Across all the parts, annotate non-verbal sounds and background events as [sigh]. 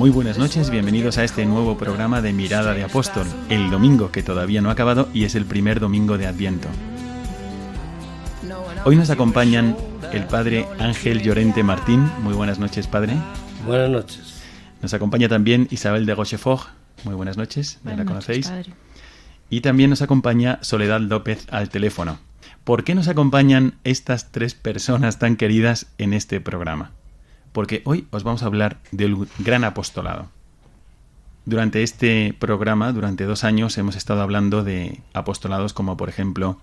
Muy buenas noches, bienvenidos a este nuevo programa de Mirada de Apóstol, el domingo que todavía no ha acabado y es el primer domingo de Adviento. Hoy nos acompañan el padre Ángel Llorente Martín. Muy buenas noches, padre. Buenas noches. Nos acompaña también Isabel de Rochefort. Muy buenas noches, ya la conocéis. padre. Y también nos acompaña Soledad López al teléfono. ¿Por qué nos acompañan estas tres personas tan queridas en este programa? Porque hoy os vamos a hablar del gran apostolado. Durante este programa, durante dos años, hemos estado hablando de apostolados como, por ejemplo,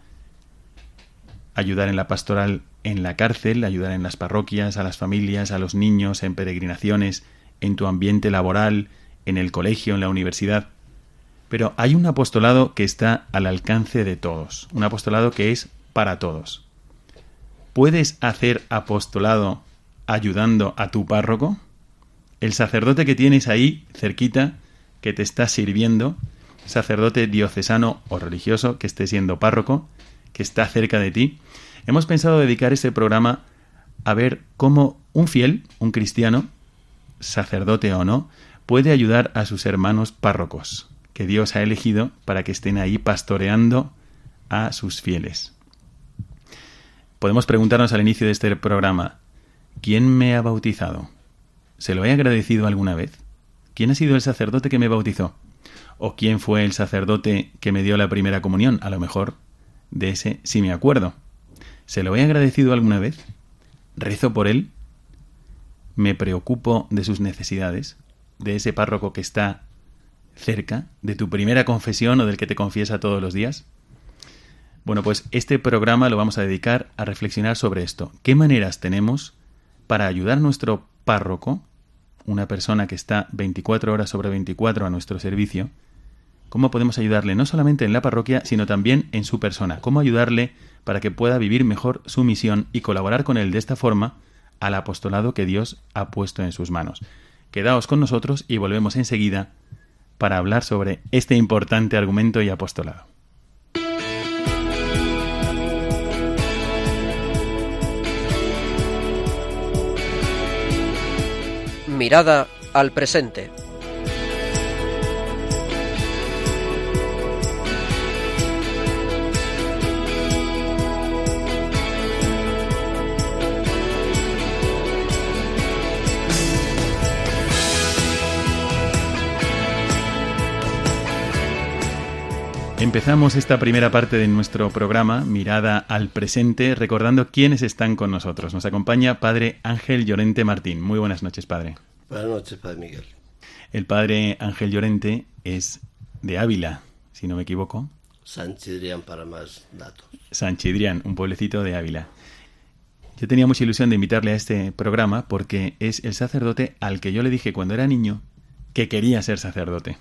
ayudar en la pastoral en la cárcel, ayudar en las parroquias, a las familias, a los niños, en peregrinaciones, en tu ambiente laboral, en el colegio, en la universidad. Pero hay un apostolado que está al alcance de todos, un apostolado que es para todos. ¿Puedes hacer apostolado ayudando a tu párroco? El sacerdote que tienes ahí cerquita, que te está sirviendo, sacerdote diocesano o religioso que esté siendo párroco, que está cerca de ti. Hemos pensado dedicar este programa a ver cómo un fiel, un cristiano, sacerdote o no, puede ayudar a sus hermanos párrocos, que Dios ha elegido para que estén ahí pastoreando a sus fieles. Podemos preguntarnos al inicio de este programa, ¿quién me ha bautizado? ¿Se lo he agradecido alguna vez? ¿Quién ha sido el sacerdote que me bautizó? ¿O quién fue el sacerdote que me dio la primera comunión? A lo mejor de ese sí me acuerdo. ¿Se lo he agradecido alguna vez? ¿Rezo por él? ¿Me preocupo de sus necesidades? ¿De ese párroco que está cerca? ¿De tu primera confesión o del que te confiesa todos los días? Bueno, pues este programa lo vamos a dedicar a reflexionar sobre esto. ¿Qué maneras tenemos para ayudar a nuestro párroco, una persona que está 24 horas sobre 24 a nuestro servicio? ¿Cómo podemos ayudarle no solamente en la parroquia, sino también en su persona? ¿Cómo ayudarle para que pueda vivir mejor su misión y colaborar con él de esta forma al apostolado que Dios ha puesto en sus manos? Quedaos con nosotros y volvemos enseguida para hablar sobre este importante argumento y apostolado. Mirada al presente. Empezamos esta primera parte de nuestro programa, Mirada al Presente, recordando quiénes están con nosotros. Nos acompaña Padre Ángel Llorente Martín. Muy buenas noches, Padre. Buenas noches, Padre Miguel. El Padre Ángel Llorente es de Ávila, si no me equivoco. Sanchidrián para más datos. San Chidrián, un pueblecito de Ávila. Yo tenía mucha ilusión de invitarle a este programa porque es el sacerdote al que yo le dije cuando era niño que quería ser sacerdote.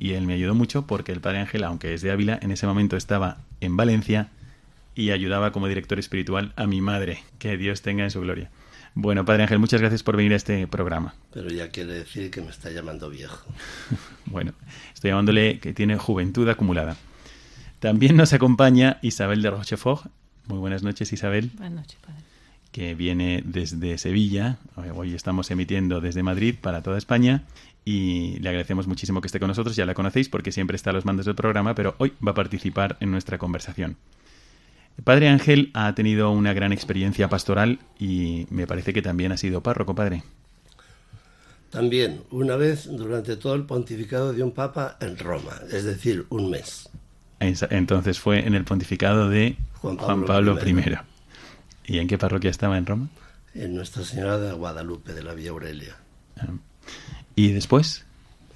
Y él me ayudó mucho porque el Padre Ángel, aunque es de Ávila, en ese momento estaba en Valencia y ayudaba como director espiritual a mi madre. Que Dios tenga en su gloria. Bueno, Padre Ángel, muchas gracias por venir a este programa. Pero ya quiere decir que me está llamando viejo. [laughs] Bueno, estoy llamándole que tiene juventud acumulada. También nos acompaña Isabel de Rochefort. Muy buenas noches, Isabel, Buenas noches, padre. que viene desde Sevilla. Hoy estamos emitiendo desde Madrid para toda España y le agradecemos muchísimo que esté con nosotros. Ya la conocéis porque siempre está a los mandos del programa, pero hoy va a participar en nuestra conversación. Padre Ángel ha tenido una gran experiencia pastoral y me parece que también ha sido párroco, padre. También, una vez durante todo el pontificado de un papa en Roma, es decir, un mes. Entonces fue en el pontificado de Juan Pablo, I. ¿Y en qué parroquia estaba en Roma? En Nuestra Señora de Guadalupe, de la Vía Aurelia. Ah. ¿Y después?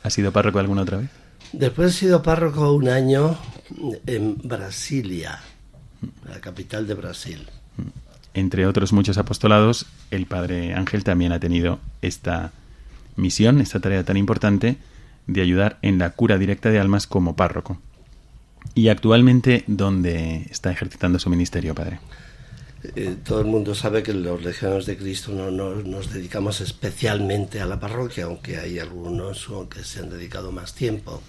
¿Ha sido párroco alguna otra vez? Después he sido párroco un año en Brasilia, la capital de Brasil. Entre otros muchos apostolados, el padre Ángel también ha tenido esta misión, esta tarea tan importante de ayudar en la cura directa de almas como párroco. ¿Y actualmente dónde está ejercitando su ministerio, padre? Eh, todo el mundo sabe que los legiones de Cristo no, nos dedicamos especialmente a la parroquia, aunque hay algunos que se han dedicado más tiempo.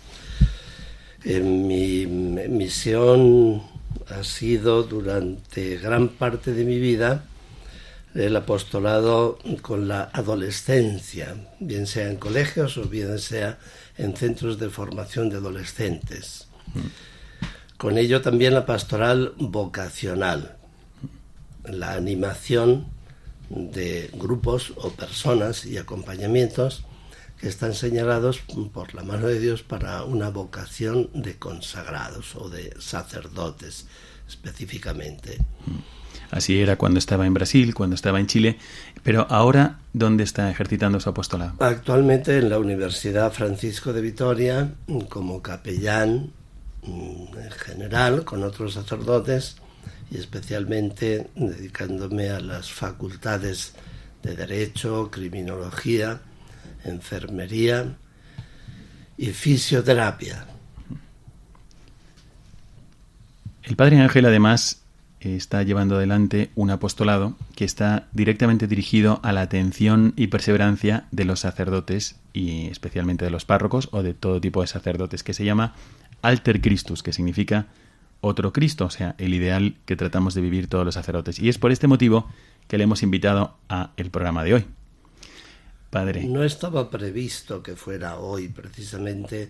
Eh, mi misión ha sido durante gran parte de mi vida el apostolado con la adolescencia, bien sea en colegios o bien sea en centros de formación de adolescentes. Con ello también la pastoral vocacional, la animación de grupos o personas y acompañamientos que están señalados por la mano de Dios para una vocación de consagrados o de sacerdotes específicamente. Así era cuando estaba en Brasil, cuando estaba en Chile, pero ahora, ¿dónde está ejercitando su apostolado? Actualmente en la Universidad Francisco de Vitoria, como capellán mm, en general, con otros sacerdotes, y especialmente dedicándome a las facultades de Derecho, Criminología, Enfermería y Fisioterapia. El Padre Ángel, además, está llevando adelante un apostolado que está directamente dirigido a la atención y perseverancia de los sacerdotes y especialmente de los párrocos o de todo tipo de sacerdotes, que se llama Alter Christus, que significa otro Cristo, o sea, el ideal que tratamos de vivir todos los sacerdotes. Y es por este motivo que le hemos invitado a el programa de hoy. Padre. No estaba previsto que fuera hoy precisamente,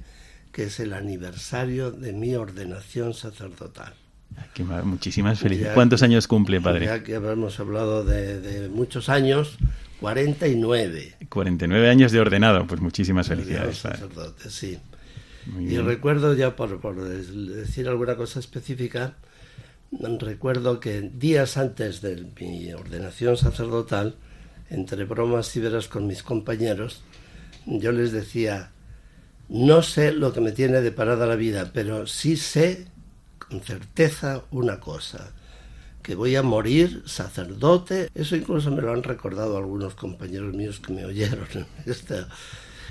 que es el aniversario de mi ordenación sacerdotal muchísimas felicidades. ¿Cuántos años cumple, padre? Ya que hemos hablado de, muchos años, 49. 49 años de ordenado, pues muchísimas felicidades. Sacerdote, sí. Y recuerdo, ya por, por, decir alguna cosa específica, recuerdo que días antes de mi ordenación sacerdotal, entre bromas y veras con mis compañeros, yo les decía, no sé lo que me tiene deparada la vida, pero sí sé con certeza una cosa, que voy a morir sacerdote. Eso incluso me lo han recordado algunos compañeros míos que me oyeron. [laughs] en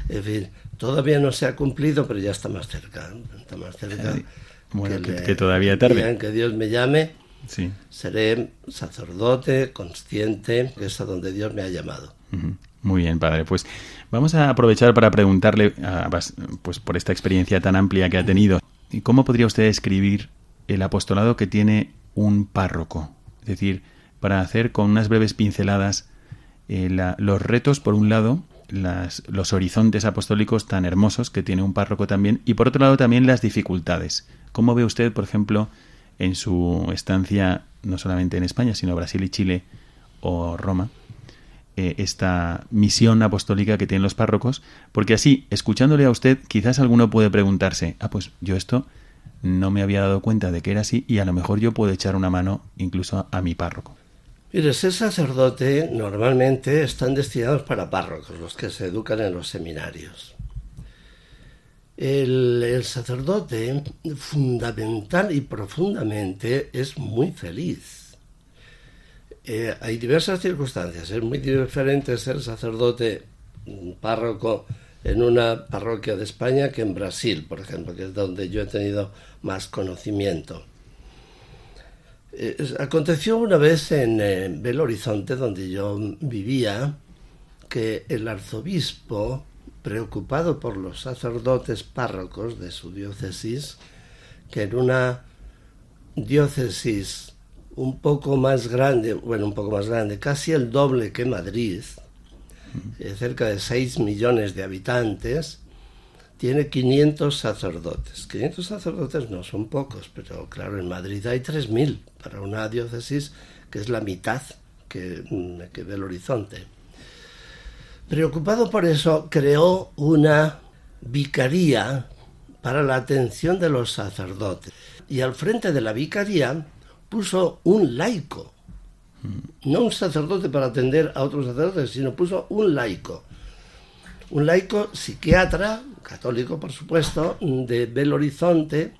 fin, todavía no se ha cumplido, pero ya está más cerca. Está más cerca. Bueno, que, todavía tarde. que Dios me llame, sí. seré sacerdote, consciente, que es a donde Dios me ha llamado. Muy bien, padre. Pues vamos a aprovechar para preguntarle, pues por esta experiencia tan amplia que ha tenido, ¿cómo podría usted escribir el apostolado que tiene un párroco. Es decir, para hacer con unas breves pinceladas eh, los retos, por un lado, las, los horizontes apostólicos tan hermosos que tiene un párroco también, y por otro lado también las dificultades. ¿Cómo ve usted, por ejemplo, en su estancia, no solamente en España, sino Brasil y Chile o Roma, eh, esta misión apostólica que tienen los párrocos? Porque así, escuchándole a usted, quizás alguno puede preguntarse, ah, pues yo esto no me había dado cuenta de que era así y a lo mejor yo puedo echar una mano incluso a mi párroco. Mire, ser sacerdote normalmente están destinados para párrocos, los que se educan en los seminarios. El, sacerdote fundamental y profundamente es muy feliz. Eh, hay diversas circunstancias. Es muy diferente ser sacerdote párroco en una parroquia de España que en Brasil, por ejemplo, que es donde yo he tenido más conocimiento. Eh, aconteció una vez en Belo Horizonte, donde yo vivía, que el arzobispo, preocupado por los sacerdotes párrocos de su diócesis, que en una diócesis un poco más grande, bueno, un poco más grande, casi el doble que Madrid, eh, cerca de 6 millones de habitantes, tiene 500 sacerdotes. 500 sacerdotes no son pocos, pero claro, en Madrid hay 3.000 para una diócesis que es la mitad que, que del horizonte. Preocupado por eso, creó una vicaría para la atención de los sacerdotes. Y al frente de la vicaría puso un laico, no un sacerdote para atender a otros sacerdotes, sino puso un laico. Un laico psiquiatra, católico por supuesto, de Belo Horizonte,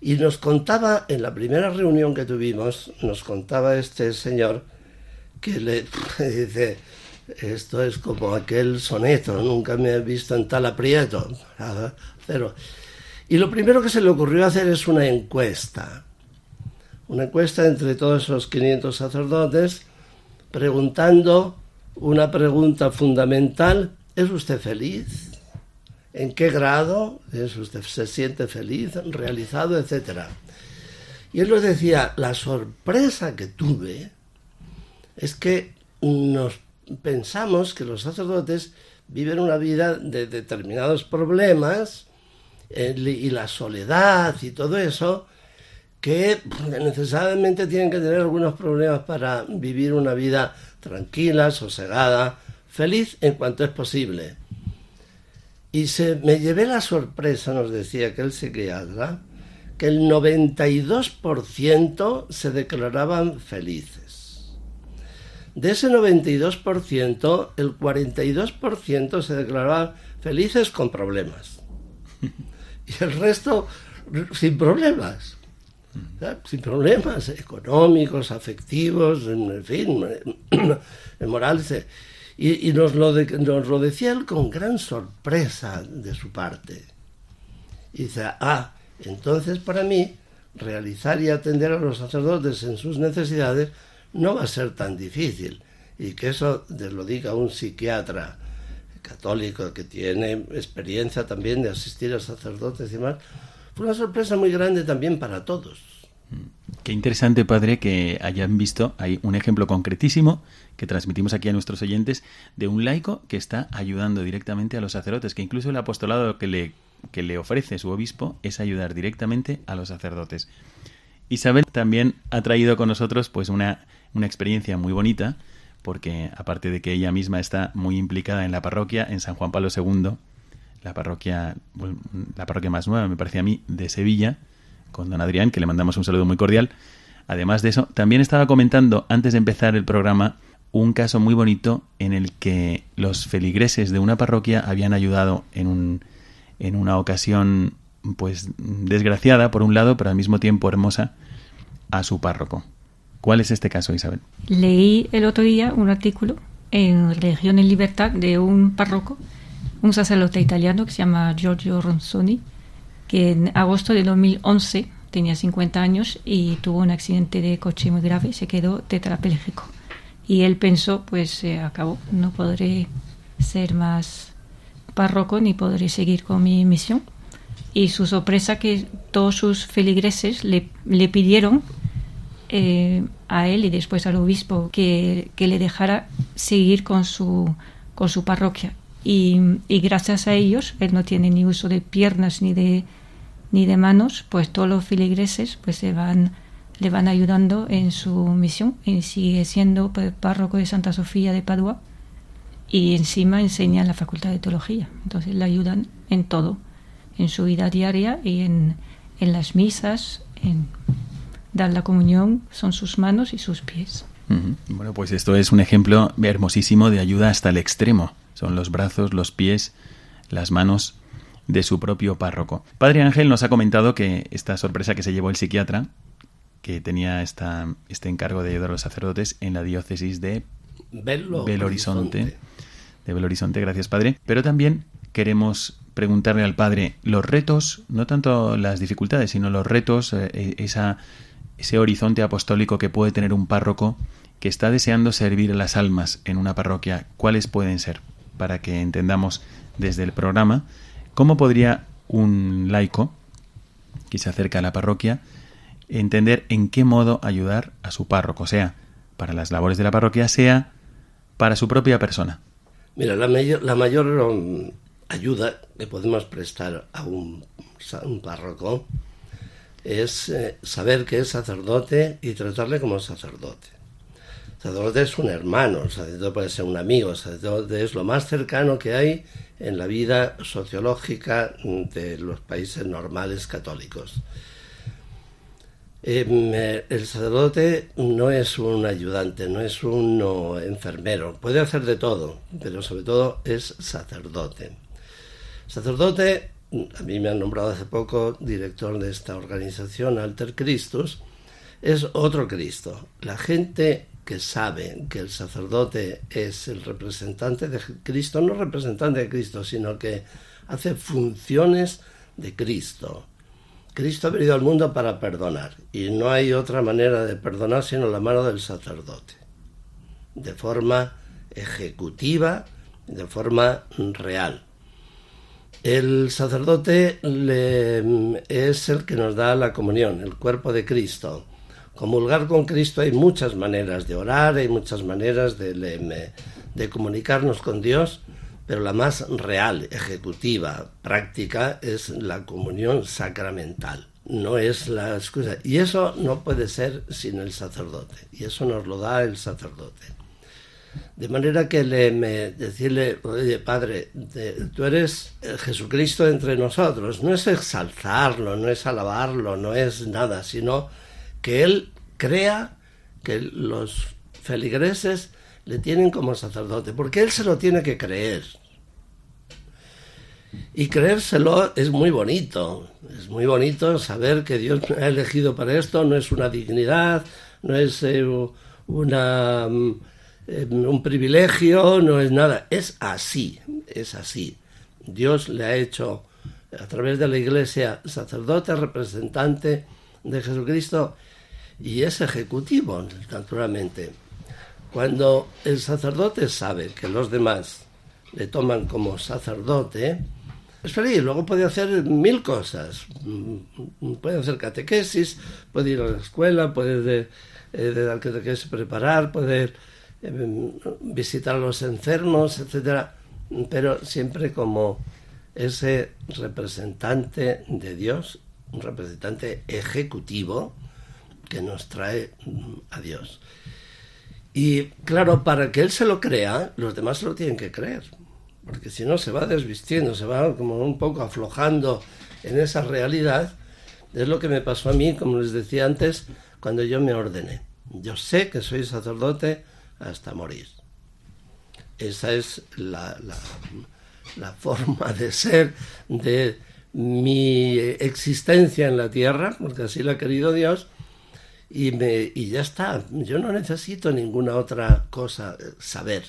y nos contaba, en la primera reunión que tuvimos, nos contaba este señor que le [laughs] dice, esto es como aquel soneto, nunca me he visto en tal aprieto. Cero. Y lo primero que se le ocurrió hacer es una encuesta. Una encuesta entre todos esos 500 sacerdotes, preguntando una pregunta fundamental, ¿es usted feliz? ¿En qué grado usted, se siente feliz, realizado, etcétera? Y él nos decía, la sorpresa que tuve es que nos pensamos que los sacerdotes viven una vida de determinados problemas y la soledad y todo eso, que necesariamente tienen que tener algunos problemas para vivir una vida tranquila, sosegada, feliz en cuanto es posible. Y se, me llevé la sorpresa, nos decía aquel psiquiatra, que el 92% se declaraban felices. De ese 92%, el 42% se declaraban felices con problemas. Y el resto sin problemas. Sin problemas económicos, afectivos, en fin, morales. Y, nos, lo nos lo decía él con gran sorpresa de su parte. Y dice, ah, entonces para mí realizar y atender a los sacerdotes en sus necesidades no va a ser tan difícil. Y que eso lo diga un psiquiatra católico que tiene experiencia también de asistir a sacerdotes y demás, fue una sorpresa muy grande también para todos. Qué interesante, padre, que hayan visto, hay un ejemplo concretísimo que transmitimos aquí a nuestros oyentes de un laico que está ayudando directamente a los sacerdotes, que incluso el apostolado que le, que le ofrece su obispo es ayudar directamente a los sacerdotes. Isabel también ha traído con nosotros pues una una experiencia muy bonita, porque aparte de que ella misma está muy implicada en la parroquia, en San Juan Pablo II, la parroquia, la parroquia más nueva, me parece a mí, de Sevilla, con don Adrián, que le mandamos un saludo muy cordial. Además de eso, también estaba comentando antes de empezar el programa un caso muy bonito en el que los feligreses de una parroquia habían ayudado en, un, en una ocasión pues desgraciada por un lado, pero al mismo tiempo hermosa a su párroco. ¿Cuál es este caso, Isabel? Leí el otro día un artículo en Religión en Libertad de un párroco, un sacerdote italiano que se llama Giorgio Ronzoni, que en agosto de 2011 tenía 50 años y tuvo un accidente de coche muy grave, se quedó tetrapléjico. Y él pensó, pues se acabó, no podré ser más párroco ni podré seguir con mi misión. Y su sorpresa que todos sus feligreses le, le pidieron eh, a él y después al obispo que, le dejara seguir con su, con su parroquia. Y, gracias a ellos, él no tiene ni uso de piernas ni de, ni de manos, pues todos los filigreses pues se van, le van ayudando en su misión y sigue siendo pues, párroco de Santa Sofía de Padua y encima enseña en la Facultad de Teología. Entonces le ayudan en todo, en su vida diaria y en, en las misas, en dar la comunión son sus manos y sus pies. Bueno, pues esto es un ejemplo hermosísimo de ayuda hasta el extremo. Son los brazos, los pies, las manos de su propio párroco. Padre Ángel nos ha comentado que esta sorpresa que se llevó el psiquiatra, que tenía esta, este encargo de ayudar a los sacerdotes en la diócesis de Belo, Horizonte. De Belo Horizonte, gracias Padre. Pero también queremos preguntarle al Padre los retos, no tanto las dificultades, sino los retos, eh, esa ese horizonte apostólico que puede tener un párroco que está deseando servir a las almas en una parroquia, ¿cuáles pueden ser? Para que entendamos desde el programa cómo podría un laico que se acerca a la parroquia entender en qué modo ayudar a su párroco, sea para las labores de la parroquia, sea para su propia persona. Mira, la mayor, la mayor um, ayuda que podemos prestar a un, párroco es eh, saber que es sacerdote y tratarle como sacerdote. Sacerdote es un hermano, sacerdote puede ser un amigo, sacerdote es lo más cercano que hay en la vida sociológica de los países normales católicos. Em, eh, el sacerdote no es un ayudante, no es un enfermero, puede hacer de todo, pero sobre todo es sacerdote. Sacerdote, a mí me han nombrado hace poco director de esta organización, Alter Christus, es otro Cristo. La gente que sabe que el sacerdote es el representante de Cristo, no representante de Cristo, sino que hace funciones de Cristo Cristo ha venido al mundo para perdonar y no hay otra manera de perdonar sino la mano del sacerdote, de forma ejecutiva, de forma real. El sacerdote es el que nos da la comunión, el cuerpo de Cristo. Comulgar con Cristo hay muchas maneras de orar, hay muchas maneras de, comunicarnos con Dios, pero la más real, ejecutiva, práctica es la comunión sacramental. No es la excusa. Y eso no puede ser sin el sacerdote. Y eso nos lo da el sacerdote. De manera que le, decirle, oye, Padre, tú eres Jesucristo entre nosotros. No es exaltarlo, no es alabarlo, no es nada, sino que Él crea que los feligreses le tienen como sacerdote, porque él se lo tiene que creer. Y creérselo es muy bonito, es muy bonito saber que Dios me ha elegido para esto, no es una dignidad, no es eh, una, mm, eh, un privilegio, no es nada, es así, es así. Dios le ha hecho a través de la iglesia sacerdote, representante de Jesucristo y es ejecutivo, naturalmente. Cuando el sacerdote sabe que los demás le toman como sacerdote, es feliz. Luego puede hacer mil cosas. Puede hacer catequesis, puede ir a la escuela, puede de, eh, dar catequesis preparar, puede eh, visitar a los enfermos, etcétera, pero siempre como ese representante de Dios, un representante ejecutivo que nos trae a Dios. Y claro, para que él se lo crea, los demás se lo tienen que creer, porque si no se va desvistiendo, se va como un poco aflojando en esa realidad. Es lo que me pasó a mí, como les decía antes, cuando yo me ordené. Yo sé que soy sacerdote hasta morir. Esa es la, la, la forma de ser de mi existencia en la tierra, porque así lo ha querido Dios, y, me, y ya está. Yo no necesito ninguna otra cosa eh, saber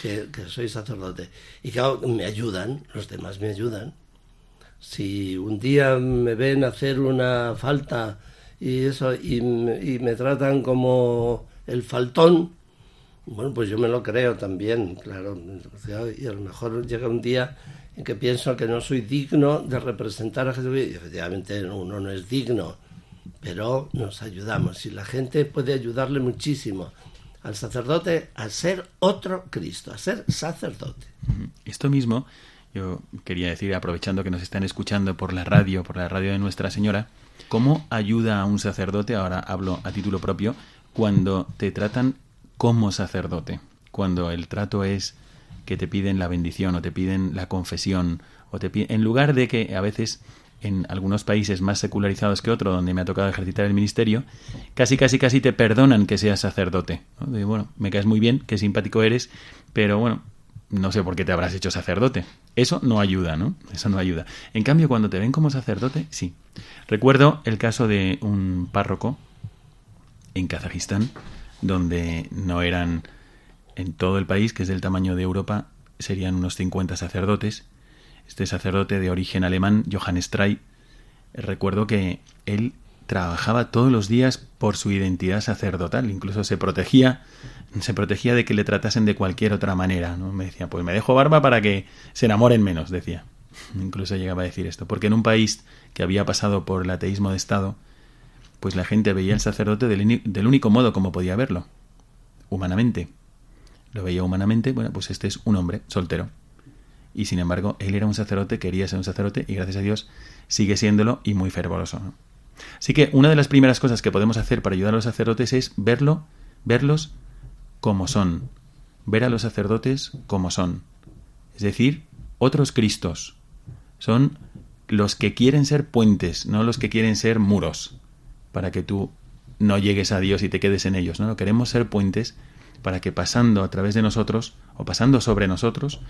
que, soy sacerdote. Y claro, me ayudan, los demás me ayudan. Si un día me ven hacer una falta y eso y, y me tratan como el faltón, bueno, pues yo me lo creo también, claro. Y a lo mejor llega un día en que pienso que no soy digno de representar a Jesús. Y efectivamente uno no es digno pero nos ayudamos y la gente puede ayudarle muchísimo al sacerdote a ser otro Cristo, a ser sacerdote. Esto mismo yo quería decir, aprovechando que nos están escuchando por la radio, por la radio de Nuestra Señora, ¿cómo ayuda a un sacerdote, ahora hablo a título propio, cuando te tratan como sacerdote? Cuando el trato es que te piden la bendición o te piden la confesión o te piden, en lugar de que a veces en algunos países más secularizados que otro, donde me ha tocado ejercitar el ministerio, casi, casi, casi te perdonan que seas sacerdote. bueno, me caes muy bien, qué simpático eres, pero bueno, no sé por qué te habrás hecho sacerdote. Eso no ayuda, ¿no? Eso no ayuda. En cambio, cuando te ven como sacerdote, sí. Recuerdo el caso de un párroco en Kazajistán, donde no eran en todo el país, que es del tamaño de Europa, serían unos 50 sacerdotes, este sacerdote de origen alemán, Johann Strey, recuerdo que él trabajaba todos los días por su identidad sacerdotal, incluso se protegía, se protegía de que le tratasen de cualquier otra manera, ¿no? Me decía, pues me dejo barba para que se enamoren menos, decía. Incluso llegaba a decir esto, porque en un país que había pasado por el ateísmo de Estado, pues la gente veía al sacerdote del único modo como podía verlo, humanamente. Lo veía humanamente, bueno, pues este es un hombre soltero, y sin embargo él era un sacerdote, quería ser un sacerdote y gracias a Dios sigue siéndolo y muy fervoroso. Así que una de las primeras cosas que podemos hacer para ayudar a los sacerdotes es verlo, verlos como son, ver a los sacerdotes como son. Es decir, otros Cristos. Son los que quieren ser puentes, no los que quieren ser muros, para que tú no llegues a Dios y te quedes en ellos. No, queremos ser puentes para que pasando a través de nosotros o pasando sobre nosotros,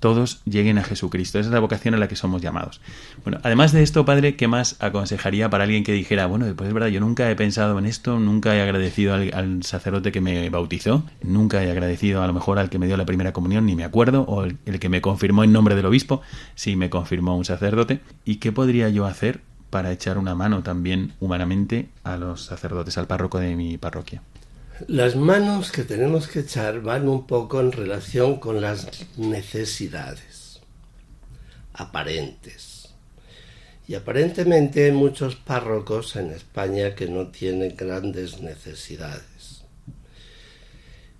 todos lleguen a Jesucristo. Esa es la vocación a la que somos llamados. Bueno, además de esto, Padre, ¿qué más aconsejaría para alguien que dijera, bueno, pues es verdad, yo nunca he pensado en esto, nunca he agradecido al, sacerdote que me bautizó, nunca he agradecido a lo mejor al que me dio la primera comunión, ni me acuerdo, o el, que me confirmó en nombre del obispo, si me confirmó un sacerdote, ¿y qué podría yo hacer para echar una mano también humanamente a los sacerdotes, al párroco de mi parroquia? Las manos que tenemos que echar van un poco en relación con las necesidades aparentes. Y aparentemente hay muchos párrocos en España que no tienen grandes necesidades.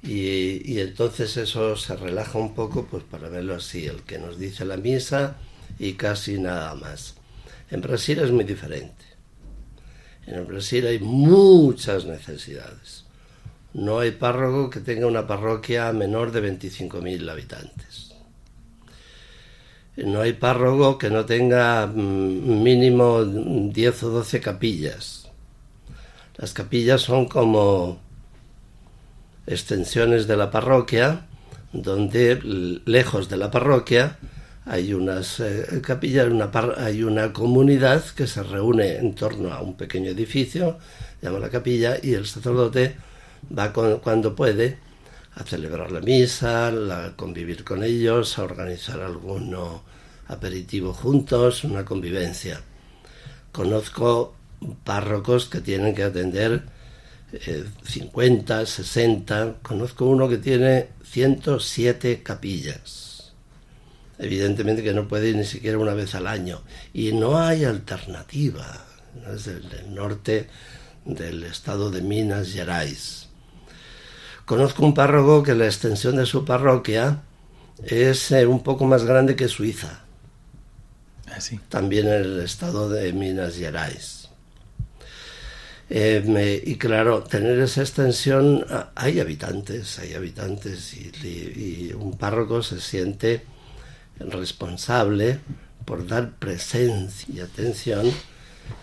Y, entonces eso se relaja un poco, pues para verlo así, el que nos dice la misa y casi nada más. En Brasil es muy diferente. En Brasil hay muchas necesidades no hay párroco que tenga una parroquia menor de 25.000 habitantes. No hay párroco que no tenga mm, mínimo 10 o 12 capillas. Las capillas son como extensiones de la parroquia, donde lejos de la parroquia hay unas eh, capillas, una hay una comunidad que se reúne en torno a un pequeño edificio, llama la capilla, y el sacerdote va cuando puede a celebrar la misa, a convivir con ellos, a organizar algún aperitivo juntos, una convivencia. Conozco párrocos que tienen que atender 50, eh, 60, conozco uno que tiene 107 capillas. Evidentemente que no puede ir ni siquiera una vez al año. Y no hay alternativa. Es el norte del estado de Minas Gerais Conozco un párroco que la extensión de su parroquia es eh, un poco más grande que Suiza. Ah, También en el estado de Minas Gerais. Eh, y claro, tener esa extensión, ah, hay habitantes, hay habitantes y, un párroco se siente responsable por dar presencia y atención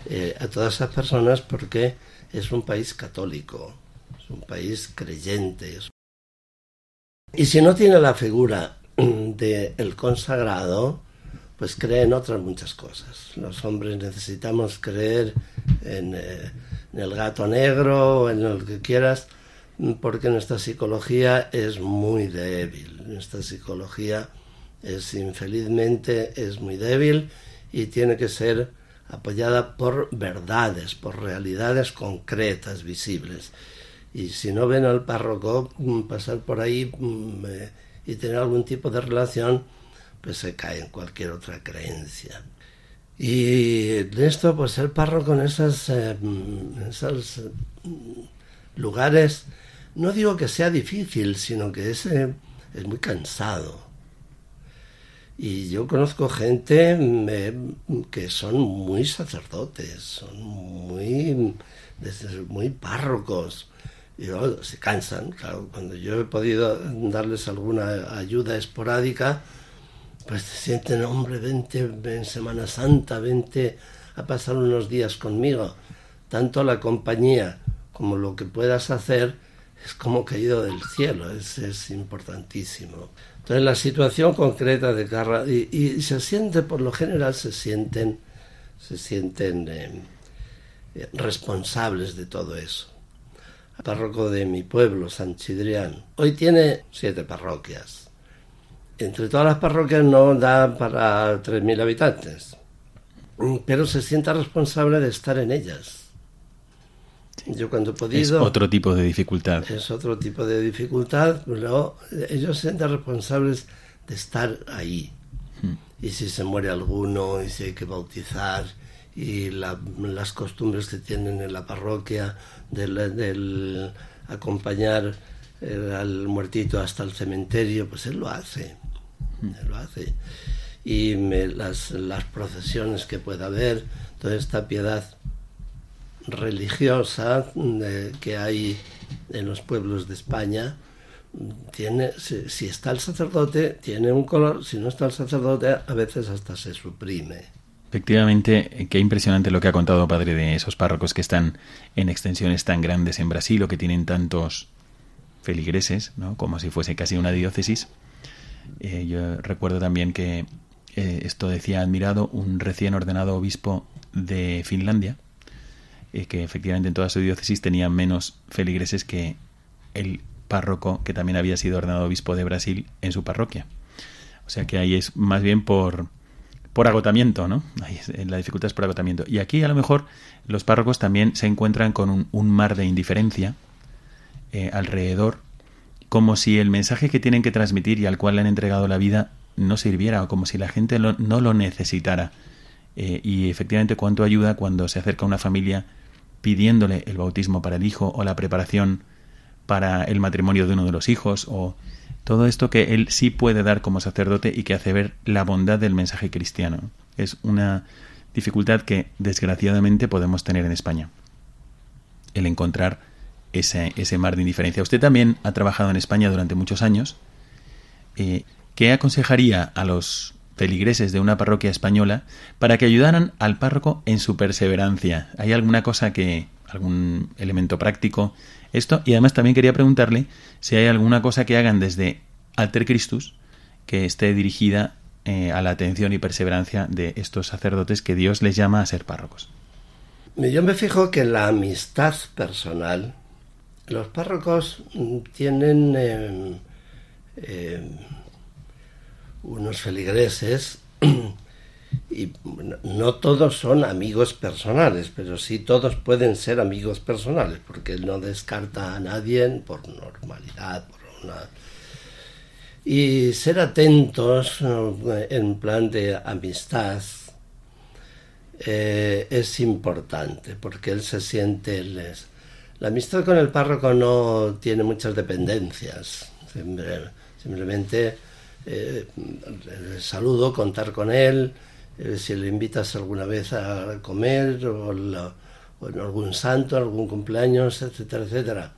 eh, a todas esas personas porque es un país católico un país creyente. Y si no tiene la figura del el consagrado, pues cree en otras muchas cosas. Los hombres necesitamos creer en, eh, en el gato negro, en lo que quieras, porque nuestra psicología es muy débil. Nuestra psicología es infelizmente es muy débil y tiene que ser apoyada por verdades, por realidades concretas, visibles y si no ven al párroco mm, pasar por ahí mm, eh, y tener algún tipo de relación, pues se cae en cualquier otra creencia. Y de esto, pues el párroco en esos, eh, mm, esos lugares, no digo que sea difícil, sino que es, eh, es muy cansado. Y yo conozco gente que son muy sacerdotes, son muy, muy párrocos, y se cansan, claro, cuando yo he podido darles alguna ayuda esporádica, pues se sienten, hombre, vente en Semana Santa, vente a pasar unos días conmigo. Tanto la compañía como lo que puedas hacer es como caído del cielo, es, es importantísimo. Entonces la situación concreta de Carra, y, se siente, por lo general se sienten, se sienten eh, responsables de todo eso párroco de mi pueblo, San Chidrián. Hoy tiene siete parroquias. Entre todas las parroquias no da para 3.000 habitantes, pero se sienta responsable de estar en ellas. Yo cuando he podido... Es otro tipo de dificultad. Es otro tipo de dificultad, pero ellos se sienten responsables de estar ahí. Hmm. Y si se muere alguno, y si hay que bautizar, y las costumbres que tienen en la parroquia del, acompañar eh, al muertito hasta el cementerio, pues él lo hace. él lo hace. Y me- las, las procesiones que pueda haber, toda esta piedad religiosa eh, que hay en los pueblos de España, tiene, si, si está el sacerdote, tiene un color, si no está el sacerdote, a veces hasta se suprime. Efectivamente, eh, qué impresionante lo que ha contado padre de esos párrocos que están en extensiones tan grandes en Brasil o que tienen tantos feligreses, ¿no? como si fuese casi una diócesis. Eh, yo recuerdo también que eh, esto decía admirado un recién ordenado obispo de Finlandia, que efectivamente en toda su diócesis tenía menos feligreses que el párroco que también había sido ordenado obispo de Brasil en su parroquia. O sea que ahí es más bien por, por agotamiento, ¿no? Eh, la dificultad es por agotamiento. Y aquí a lo mejor los párrocos también se encuentran con un, un mar de indiferencia eh, alrededor, como si el mensaje que tienen que transmitir y al cual le han entregado la vida no sirviera, o como si la gente lo- no lo necesitara. Eh, y efectivamente cuánto ayuda cuando se acerca una familia pidiéndole el bautismo para el hijo o la preparación para el matrimonio de uno de los hijos o todo esto que él sí puede dar como sacerdote y que hace ver la bondad del mensaje cristiano. Es una dificultad que desgraciadamente podemos tener en España. El encontrar ese, ese mar de indiferencia. Usted también ha trabajado en España durante muchos años. Eh, ¿Qué aconsejaría a los feligreses de una parroquia española para que ayudaran al párroco en su perseverancia? ¿Hay alguna cosa que, algún elemento práctico? Esto, y además también quería preguntarle si hay alguna cosa que hagan desde Alter Christus que esté dirigida eh, a la atención y perseverancia de estos sacerdotes que Dios les llama a ser párrocos. Yo me fijo que la amistad personal, los párrocos tienen eh, eh, unos feligreses y no todos son amigos personales, pero sí todos pueden ser amigos personales, porque él no descarta a nadie por normalidad, por una... Y ser atentos eh, en plan de amistad eh, es importante, porque él se siente... él es- La amistad con el párroco no tiene muchas dependencias, Simple- simplemente eh, el saludo, contar con él, eh, si le invitas alguna vez a comer o, la- o en algún santo, algún cumpleaños, etcétera, etcétera.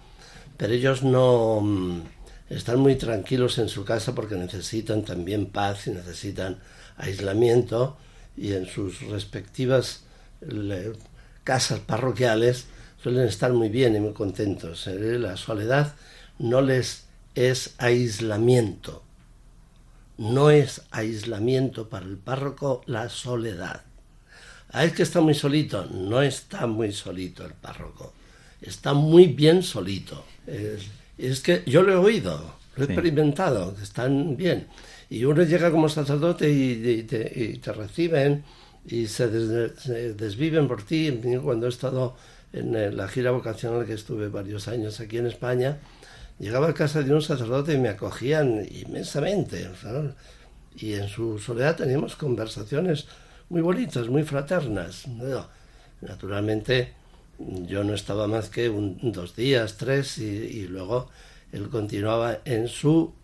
Pero ellos no mm, están muy tranquilos en su casa porque necesitan también paz y necesitan aislamiento y en sus respectivas le- casas parroquiales suelen estar muy bien y muy contentos. ¿eh? La soledad no les es aislamiento. No es aislamiento para el párroco la soledad. Ah, es que está muy solito. No está muy solito el párroco. Está muy bien solito. Es, es que yo lo he oído, lo he Sí. experimentado, que están bien. Y uno llega como sacerdote y, y te, y te reciben y se, des- se desviven por ti. Cuando he estado en eh, la gira vocacional que estuve varios años aquí en España, llegaba a casa de un sacerdote y me acogían inmensamente. Y en su soledad teníamos conversaciones muy bonitas, muy fraternas. ¿no? Naturalmente, yo no estaba más que un, dos días, tres, y, y luego él continuaba en su...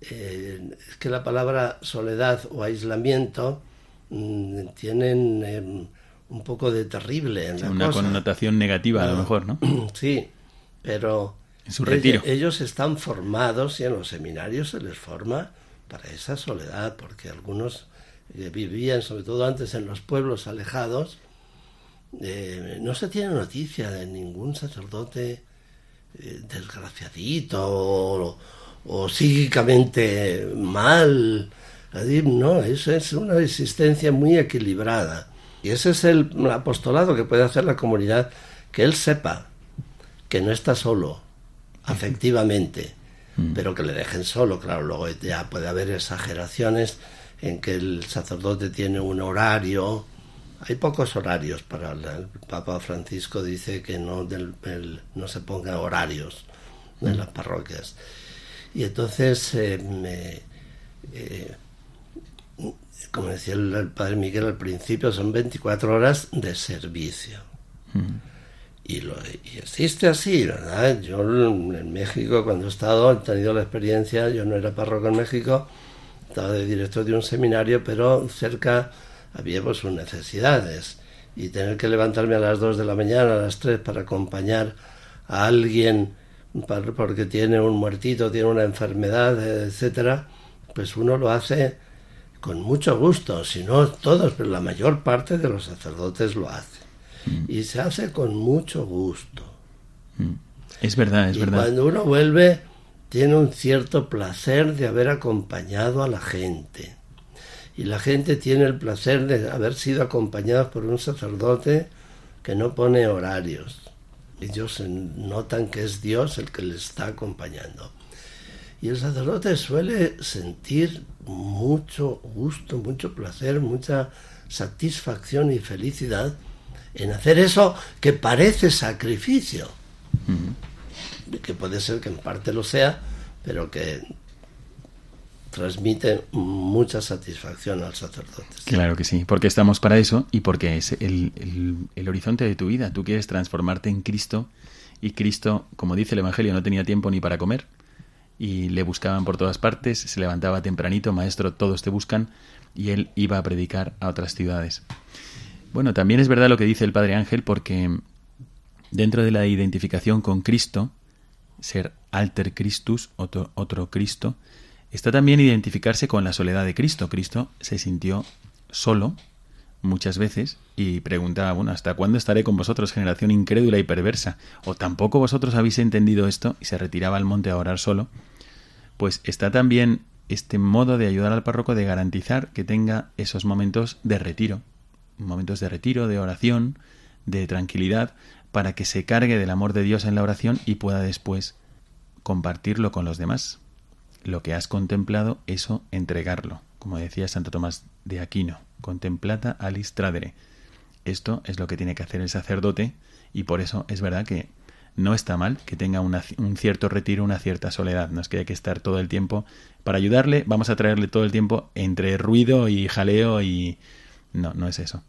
eh, es que la palabra soledad o aislamiento mm, tienen eh, un poco de terrible en la Una cosa. connotación negativa a lo mejor, ¿no? [clears throat] Sí, pero En su ella- retiro. ellos están formados y en los seminarios se les forma para esa soledad, porque algunos eh, vivían, sobre todo antes en los pueblos alejados, eh, no se tiene noticia de ningún sacerdote eh, desgraciadito o, o psíquicamente mal. No, eso es una existencia muy equilibrada. Y ese es el apostolado que puede hacer la comunidad, que él sepa que no está solo, afectivamente, pero que le dejen solo. Claro, luego ya puede haber exageraciones en que el sacerdote tiene un horario. Hay pocos horarios para el, el Papa Francisco dice que no, del- el- no se pongan horarios en las parroquias. Y entonces, eh, me- eh, como decía el, el padre Miguel al principio, son 24 horas de servicio. Y, lo, existe así, ¿verdad? Yo en México, cuando he estado, he tenido la experiencia, yo no era párroco en México, estaba de director de un seminario, pero cerca había pues sus necesidades y tener que levantarme a las 2 de la mañana, a las 3 para acompañar a alguien porque tiene un muertito, tiene una enfermedad, etcétera, pues uno lo hace con mucho gusto, si no todos, pero la mayor parte de los sacerdotes lo hace. Mm. Y se hace con mucho gusto. Mm. Es verdad, es y verdad. Cuando uno vuelve, tiene un cierto placer de haber acompañado a la gente. Y la gente tiene el placer de haber sido acompañados por un sacerdote que no pone horarios. Ellos notan que es Dios el que les está acompañando. Y el sacerdote suele sentir mucho gusto, mucho placer, mucha satisfacción y felicidad en hacer eso que parece sacrificio. Que puede ser que en parte lo sea, pero que transmite mucha satisfacción al sacerdote. Claro que sí, porque estamos para eso y porque es el, el, horizonte de tu vida. Tú quieres transformarte en Cristo y Cristo, como dice el Evangelio, no tenía tiempo ni para comer y le buscaban por todas partes, se levantaba tempranito, maestro, todos te buscan y él iba a predicar a otras ciudades. Bueno, también es verdad lo que dice el Padre Ángel porque dentro de la identificación con Cristo, ser alter Christus, otro, otro Cristo, Está también identificarse con la soledad de Cristo. Cristo se sintió solo muchas veces y preguntaba, bueno, ¿hasta cuándo estaré con vosotros, generación incrédula y perversa? ¿O tampoco vosotros habéis entendido esto? Y se retiraba al monte a orar solo. Pues está también este modo de ayudar al párroco de garantizar que tenga esos momentos de retiro, momentos de retiro, de oración, de tranquilidad, para que se cargue del amor de Dios en la oración y pueda después compartirlo con los demás lo que has contemplado, eso entregarlo. Como decía Santo Tomás de Aquino, contemplata alistradere. Esto es lo que tiene que hacer el sacerdote y por eso es verdad que no está mal que tenga un cierto retiro, una cierta soledad. No es que hay que estar todo el tiempo para ayudarle, vamos a traerle todo el tiempo entre ruido y jaleo y... No, no es eso.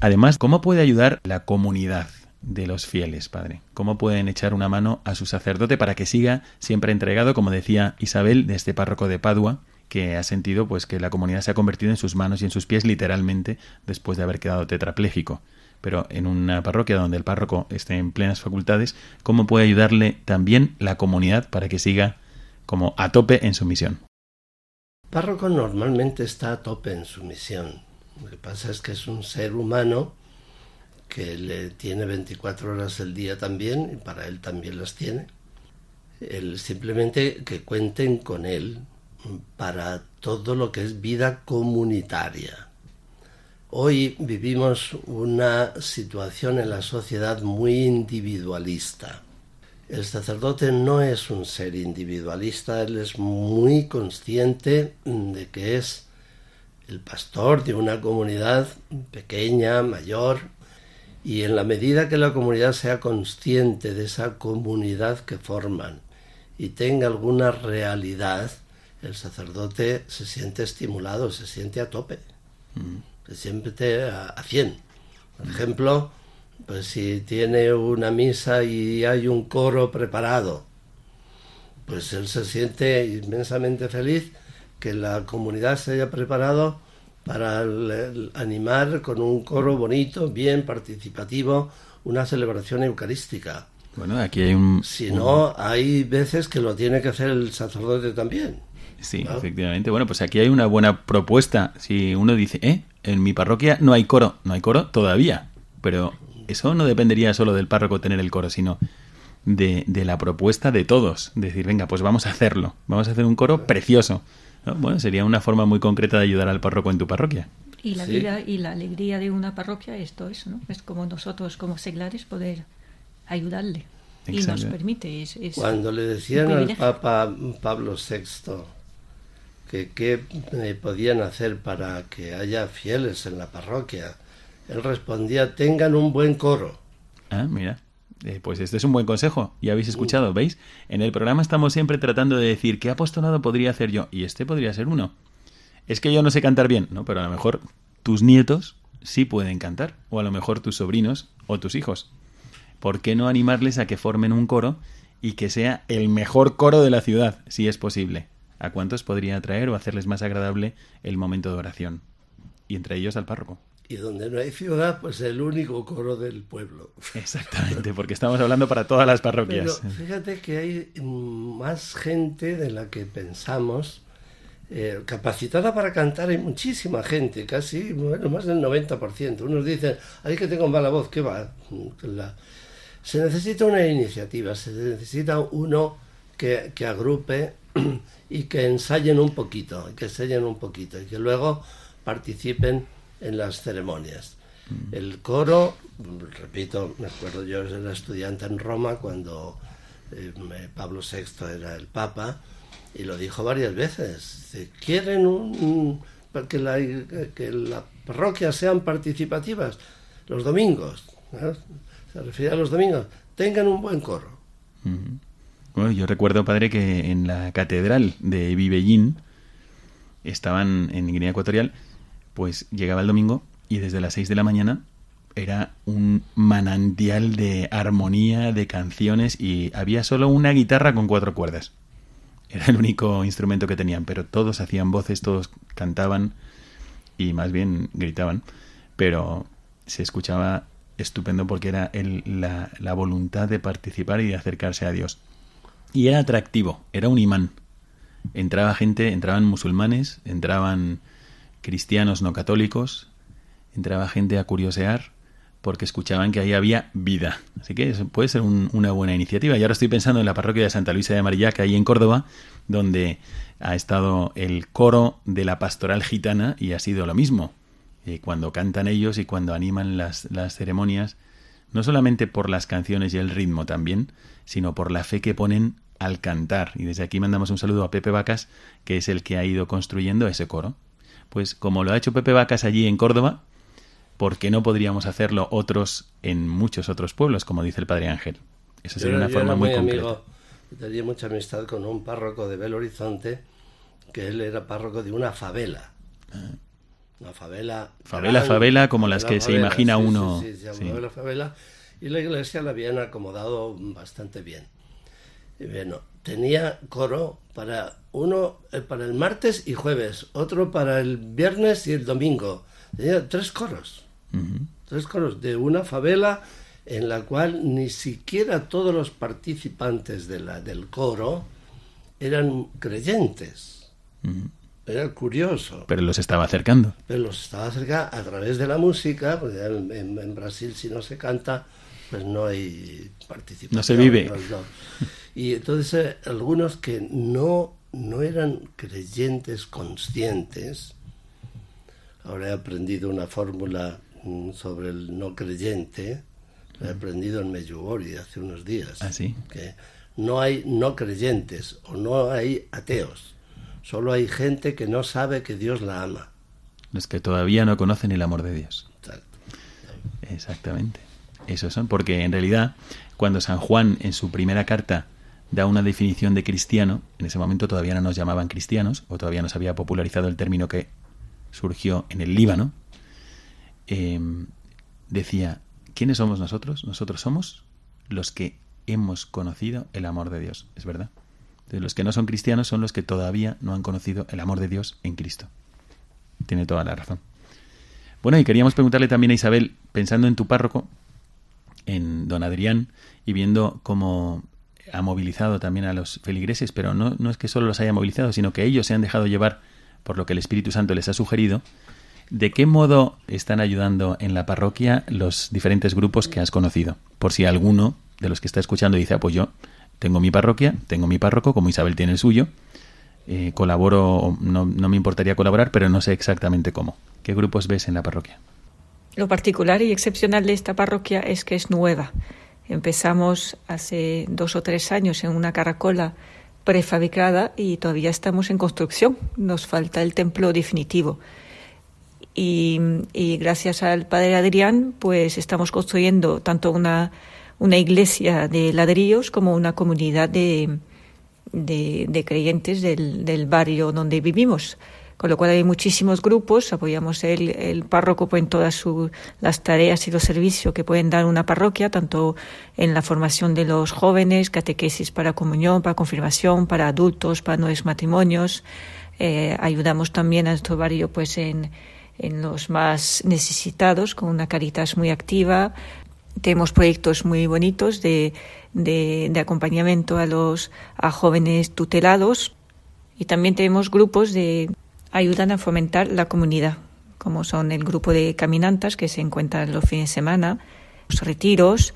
Además, ¿cómo puede ayudar la comunidad? de los fieles, Padre? ¿Cómo pueden echar una mano a su sacerdote para que siga siempre entregado, como decía Isabel, de este párroco de Padua, que ha sentido pues que la comunidad se ha convertido en sus manos y en sus pies literalmente después de haber quedado tetrapléjico? Pero en una parroquia donde el párroco esté en plenas facultades, ¿cómo puede ayudarle también la comunidad para que siga como a tope en su misión? Párroco normalmente está a tope en su misión. Lo que pasa es que es un ser humano que le tiene 24 horas el día también, y para él también las tiene. El, simplemente que cuenten con él para todo lo que es vida comunitaria. Hoy vivimos una situación en la sociedad muy individualista. El sacerdote no es un ser individualista, él es muy consciente de que es el pastor de una comunidad pequeña, mayor, y en la medida que la comunidad sea consciente de esa comunidad que forman y tenga alguna realidad, el sacerdote se siente estimulado, se siente a tope, mm. se siente a, a 100. Por ejemplo, pues si tiene una misa y hay un coro preparado, pues él se siente inmensamente feliz que la comunidad se haya preparado para animar con un coro bonito, bien participativo, una celebración eucarística. Bueno, aquí hay un... Si no, hay veces que lo tiene que hacer el sacerdote también. Sí, efectivamente. Bueno, pues aquí hay una buena propuesta. Si uno dice, eh, en mi parroquia no hay coro, no hay coro todavía. Pero eso no dependería solo del párroco tener el coro, sino de, de la propuesta de todos. Decir, venga, pues vamos a hacerlo. Vamos a hacer un coro precioso. Bueno, sería una forma muy concreta de ayudar al párroco en tu parroquia. Y la vida y la alegría de una parroquia es todo eso, ¿no? Es como nosotros como seglares poder ayudarle. Y nos permite. Cuando le decían al Papa Pablo VI que qué podían hacer para que haya fieles en la parroquia, él respondía, tengan un buen coro. Ah, mira. Eh, pues este es un buen consejo. Ya habéis escuchado, ¿veis? En el programa estamos siempre tratando de decir qué apostolado podría hacer yo y este podría ser uno. Es que yo no sé cantar bien, ¿no? Pero a lo mejor tus nietos sí pueden cantar, o a lo mejor tus sobrinos o tus hijos. ¿Por qué no animarles a que formen un coro y que sea el mejor coro de la ciudad, si es posible? ¿A cuántos podría atraer o hacerles más agradable el momento de oración? Y entre ellos al párroco. Y donde no hay ciudad, pues el único coro del pueblo. [laughs] Exactamente, porque estamos hablando para todas las parroquias. Pero fíjate que hay más gente de la que pensamos eh, capacitada para cantar. Hay muchísima gente, casi, bueno, más del 90%. Unos dicen, hay que tengo mala voz, ¿qué va? Se necesita una iniciativa, se necesita uno que, que agrupe [clears throat] y que ensayen un poquito, que ensayen un poquito y que luego participen en las ceremonias. El coro, repito, me acuerdo yo era estudiante en Roma cuando eh, Pablo VI era el Papa y lo dijo varias veces. quieren un, que, la, que las parroquias sean participativas los domingos. Se refiere a los domingos. Tengan un buen coro. Yo recuerdo, padre, que en la catedral de Vivellín estaban en Guinea Ecuatorial pues llegaba el domingo y desde las 6 de la mañana era un manantial de armonía, de canciones y había solo una guitarra con cuatro cuerdas. Era el único instrumento que tenían, pero todos hacían voces, todos cantaban y más bien gritaban, pero se escuchaba estupendo porque era el, la, la voluntad de participar y de acercarse a Dios. Y era atractivo, era un imán. Entraba gente, entraban musulmanes, entraban cristianos no católicos, entraba gente a curiosear porque escuchaban que ahí había vida. Así que puede ser una buena iniciativa. Y ahora estoy pensando en la parroquia de Santa Luisa de Marillac, ahí en Córdoba, donde ha estado el coro de la pastoral gitana y ha sido lo mismo. Eh, cuando cantan ellos y cuando animan las, las ceremonias, no solamente por las canciones y el ritmo también, sino por la fe que ponen al cantar. Y desde aquí mandamos un saludo a Pepe Vacas, que es el que ha ido construyendo ese coro pues como lo ha hecho Pepe Vacas allí en Córdoba, ¿por qué no podríamos hacerlo otros en muchos otros pueblos, como dice el Padre Ángel? Esa sería una forma muy, muy tenía mucha amistad con un párroco de Belo Horizonte, que él era párroco de una favela. Ah. Una favela. Favela, favela, como las que se imagina uno. Sí, sí, sí, favela, favela. Y la iglesia la habían acomodado bastante bien. Y bueno, tenía coro para uno eh, para el martes y jueves, otro para el viernes y el domingo. Tenía tres coros, tres coros de una favela en la cual ni siquiera todos los participantes de la, del coro eran creyentes. Era curioso. Pero los estaba acercando. Pero los estaba acercando a través de la música, porque en Brasil si no se canta, pues no hay participación. No se vive. Y entonces eh, algunos que no, no eran creyentes conscientes, ahora he aprendido una fórmula mm, sobre el no creyente, la he aprendido en Medjugorje hace unos días. ¿Ah, sí? Que no hay no creyentes o no hay ateos, solo hay gente que no sabe que Dios la ama. Los que todavía no conocen el amor de Dios. Exacto. Exactamente. Eso son, porque en realidad, cuando San Juan en su primera carta da una definición de cristiano, en ese momento todavía no nos llamaban cristianos, o todavía no se había popularizado el término que surgió en el Líbano, em, decía, ¿quiénes somos nosotros? Nosotros somos los que hemos conocido el amor de Dios, es verdad. Entonces, los que no son cristianos son los que todavía no han conocido el amor de Dios en Cristo. Tiene toda la razón. Bueno, y queríamos preguntarle también a Isabel, pensando en tu párroco, en don Adrián y viendo cómo ha movilizado también a los feligreses, pero no, no es que solo los haya movilizado, sino que ellos se han dejado llevar por lo que el Espíritu Santo les ha sugerido. ¿De qué modo están ayudando en la parroquia los diferentes grupos que has conocido? Por si alguno de los que está escuchando dice, ah, pues yo tengo mi parroquia, tengo mi párroco, como Isabel tiene el suyo, eh, colaboro, no, no me importaría colaborar, pero no sé exactamente cómo. ¿Qué grupos ves en la parroquia? Lo particular y excepcional de esta parroquia es que es nueva. Empezamos hace dos o tres años en una caracola prefabricada y todavía estamos en construcción. Nos falta el templo definitivo. Y, gracias al padre Adrián, pues estamos construyendo tanto una, iglesia de ladrillos como una comunidad de, creyentes del barrio donde vivimos con lo cual hay muchísimos grupos, apoyamos el, el párroco en todas las tareas y los servicios que pueden dar una parroquia, tanto en la formación de los jóvenes, catequesis para comunión, para confirmación, para adultos, para nuevos matrimonios. Eh, ayudamos también a nuestro barrio pues en, en los más necesitados con una caritas muy activa. Tenemos proyectos muy bonitos de, de, de acompañamiento a los a jóvenes tutelados y también tenemos grupos de ayudan a fomentar la comunidad, como son el grupo de caminantas que se encuentran los fines de semana, los retiros,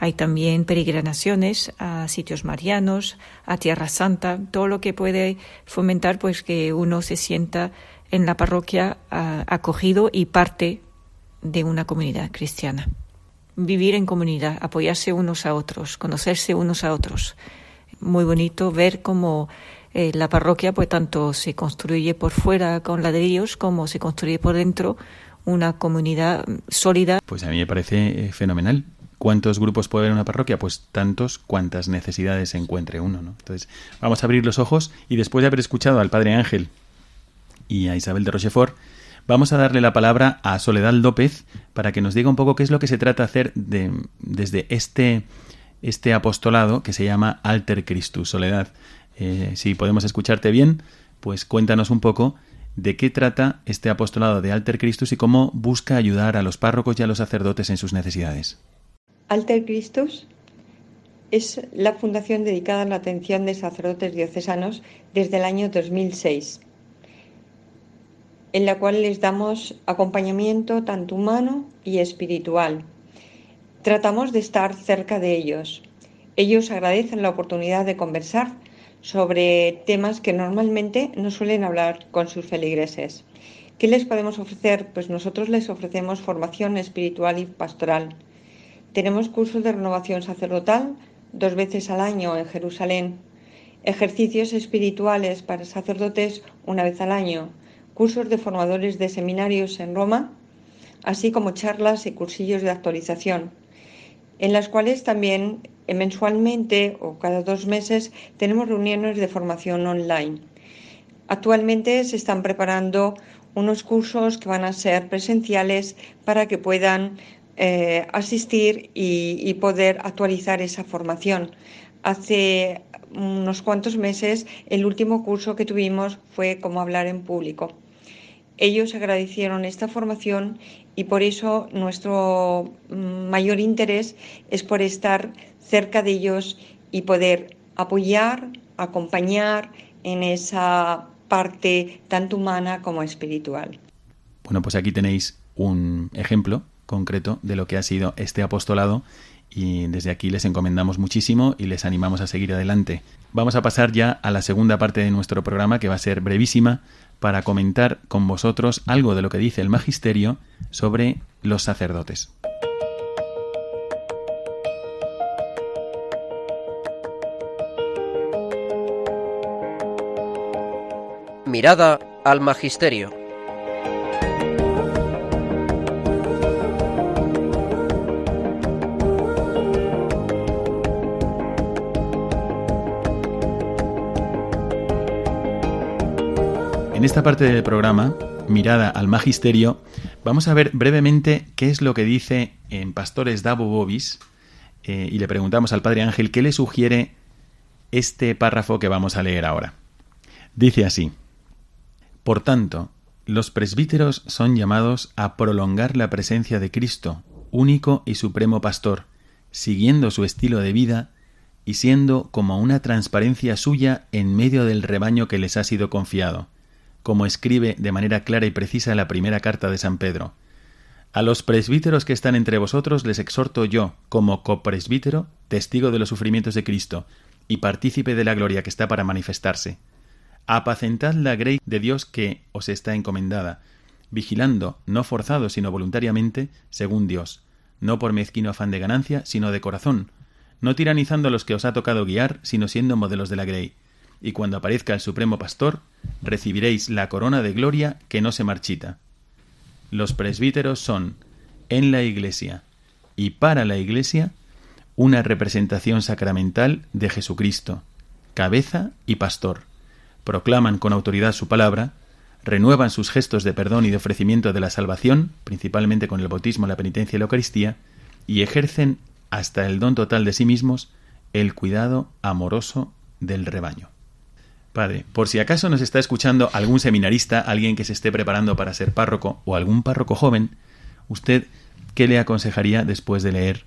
hay también peregrinaciones a sitios marianos, a Tierra Santa, todo lo que puede fomentar pues que uno se sienta en la parroquia acogido y parte de una comunidad cristiana. Vivir en comunidad, apoyarse unos a otros, conocerse unos a otros. Muy bonito ver cómo eh, la parroquia pues tanto se construye por fuera con ladrillos como se construye por dentro una comunidad sólida. Pues a mí me parece eh, fenomenal. ¿Cuántos grupos puede haber en una parroquia? Pues tantos cuantas necesidades encuentre uno, ¿no? Entonces, vamos a abrir los ojos y después de haber escuchado al Padre Ángel y a Isabel de Rochefort, vamos a darle la palabra a Soledad López para que nos diga un poco qué es lo que se trata de hacer de, desde este, este apostolado que se llama Alter Christus. Soledad, eh, si podemos escucharte bien, pues cuéntanos un poco de qué trata este apostolado de Alter Christus y cómo busca ayudar a los párrocos y a los sacerdotes en sus necesidades. Alter Christus es la fundación dedicada a la atención de sacerdotes diocesanos desde el año 2006, en la cual les damos acompañamiento tanto humano y espiritual. Tratamos de estar cerca de ellos. Ellos agradecen la oportunidad de conversar sobre temas que normalmente no suelen hablar con sus feligreses. ¿Qué les podemos ofrecer? Pues nosotros les ofrecemos formación espiritual y pastoral. Tenemos cursos de renovación sacerdotal dos veces al año en Jerusalén, ejercicios espirituales para sacerdotes una vez al año, cursos de formadores de seminarios en Roma, así como charlas y cursillos de actualización, en las cuales también eh, mensualmente o cada dos meses tenemos reuniones de formación online. Actualmente se están preparando unos cursos que van a ser presenciales para que puedan eh, asistir y, poder actualizar esa formación. Hace unos cuantos meses el último curso que tuvimos fue cómo hablar en público. Ellos agradecieron esta formación y por eso nuestro mm, mayor interés es por estar cerca de ellos y poder apoyar, acompañar en esa parte tanto humana como espiritual. Bueno, pues aquí tenéis un ejemplo concreto de lo que ha sido este apostolado y desde aquí les encomendamos muchísimo y les animamos a seguir adelante. Vamos a pasar ya a la segunda parte de nuestro programa que va a ser brevísima para comentar con vosotros algo de lo que dice el magisterio sobre los sacerdotes. Mirada al Magisterio. En esta parte del programa, Mirada al Magisterio, vamos a ver brevemente qué es lo que dice en Pastores Davo Bobis eh, y le preguntamos al Padre Ángel qué le sugiere este párrafo que vamos a leer ahora. Dice así. Por tanto, los presbíteros son llamados a prolongar la presencia de Cristo, único y supremo pastor, siguiendo su estilo de vida y siendo como una transparencia suya en medio del rebaño que les ha sido confiado, como escribe de manera clara y precisa la primera carta de San Pedro. A los presbíteros que están entre vosotros les exhorto yo, como copresbítero, testigo de los sufrimientos de Cristo, y partícipe de la gloria que está para manifestarse apacentad la grey de Dios que os está encomendada, vigilando, no forzado, sino voluntariamente, según Dios, no por mezquino afán de ganancia, sino de corazón, no tiranizando a los que os ha tocado guiar, sino siendo modelos de la grey. Y cuando aparezca el Supremo Pastor, recibiréis la corona de gloria que no se marchita. Los presbíteros son, en la Iglesia y para la Iglesia, una representación sacramental de Jesucristo, cabeza y pastor proclaman con autoridad su palabra, renuevan sus gestos de perdón y de ofrecimiento de la salvación, principalmente con el bautismo, la penitencia y la Eucaristía, y ejercen hasta el don total de sí mismos el cuidado amoroso del rebaño. Padre, por si acaso nos está escuchando algún seminarista, alguien que se esté preparando para ser párroco o algún párroco joven, ¿usted qué le aconsejaría después de leer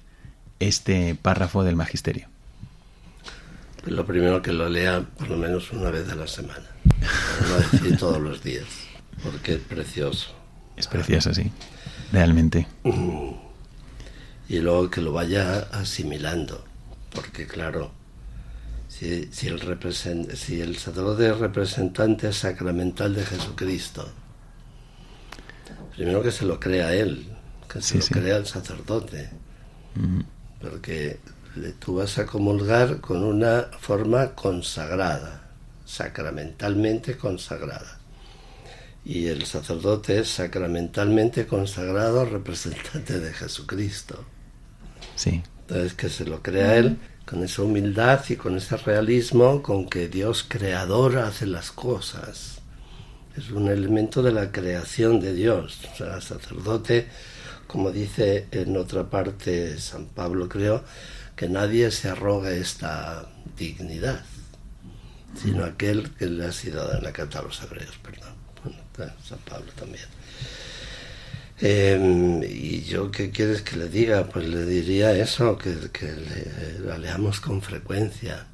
este párrafo del Magisterio? Pues lo primero que lo lea por lo menos una vez a la semana. No decir todos los días, porque es precioso. Es precioso, sí, realmente. Y luego que lo vaya asimilando, porque claro, si, si, el, represent, si el sacerdote es representante sacramental de Jesucristo, primero que se lo crea él, que se Sí, lo sí. crea el sacerdote, porque tú vas a comulgar con una forma consagrada, sacramentalmente consagrada. Y el sacerdote es sacramentalmente consagrado representante de Jesucristo. Sí, Entonces que se lo crea él con esa humildad y con ese realismo con que Dios creador hace las cosas. Es un elemento de la creación de Dios. O sea, sacerdote, como dice en otra parte San Pablo, creo, que nadie se arroga esta dignidad, sino aquel que le ha sido dada en la carta a los hebreos, perdón. Bueno, San Pablo también. Eh, y yo, ¿qué quieres que le diga? Pues le diría eso, que, que le- la leamos con frecuencia.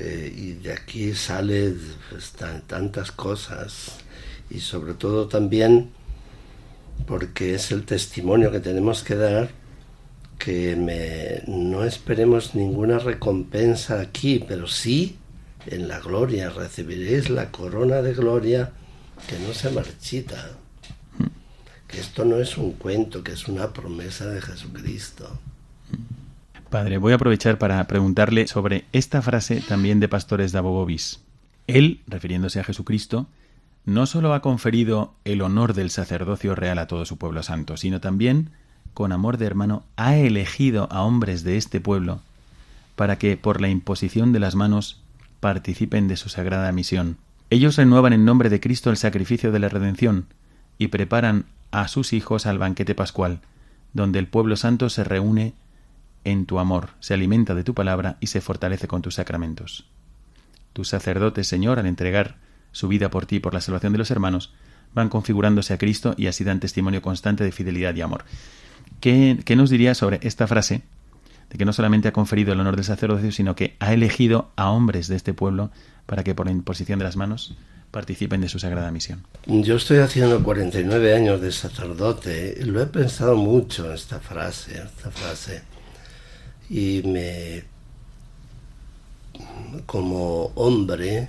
Eh, y de aquí sale pues, tan- tantas cosas. Y sobre todo también porque es el testimonio que tenemos que dar, que me- no esperemos ninguna recompensa aquí, pero sí en la gloria. Recibiréis la corona de gloria que no se marchita esto no es un cuento, que es una promesa de Jesucristo. Padre, voy a aprovechar para preguntarle sobre esta frase también de Pastores de. Él, refiriéndose a Jesucristo, no sólo ha conferido el honor del sacerdocio real a todo su pueblo santo, sino también, con amor de hermano, ha elegido a hombres de este pueblo para que, por la imposición de las manos, participen de su sagrada misión. Ellos renuevan en nombre de Cristo el sacrificio de la redención y preparan a sus hijos al banquete pascual, donde el pueblo santo se reúne en tu amor, se alimenta de tu palabra y se fortalece con tus sacramentos. Tus sacerdotes, Señor, al entregar su vida por ti y por la salvación de los hermanos, van configurándose a Cristo y así dan testimonio constante de fidelidad y amor. ¿Qué, qué nos diría sobre esta frase de que no solamente ha conferido el honor del sacerdocio, sino que ha elegido a hombres de este pueblo para que por la imposición de las manos participen de su sagrada misión? Yo estoy haciendo 49 años de sacerdote lo he pensado mucho esta frase, esta frase. Y me como hombre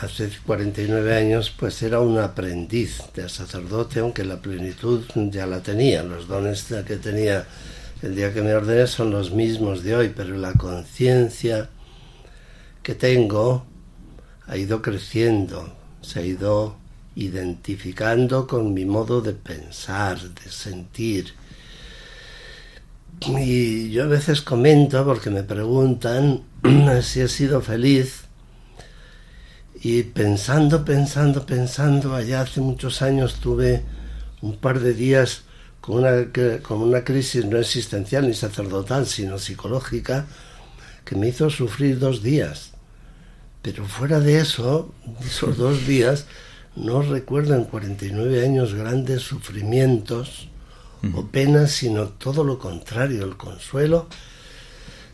hace 49 años pues era un aprendiz de sacerdote, aunque la plenitud ya la tenía, los dones que tenía el día que me ordené son los mismos de hoy, pero la conciencia que tengo ha ido creciendo, se ha ido identificando con mi modo de pensar, de sentir. Y yo a veces comento porque me preguntan [clears throat] si he sido feliz y pensando, pensando, pensando, allá hace muchos años tuve un par de días con una, con una crisis no existencial ni sacerdotal, sino psicológica, que me hizo sufrir dos días. Pero fuera de eso, esos dos días, no recuerdo en 49 años grandes sufrimientos o penas, sino todo lo contrario, el consuelo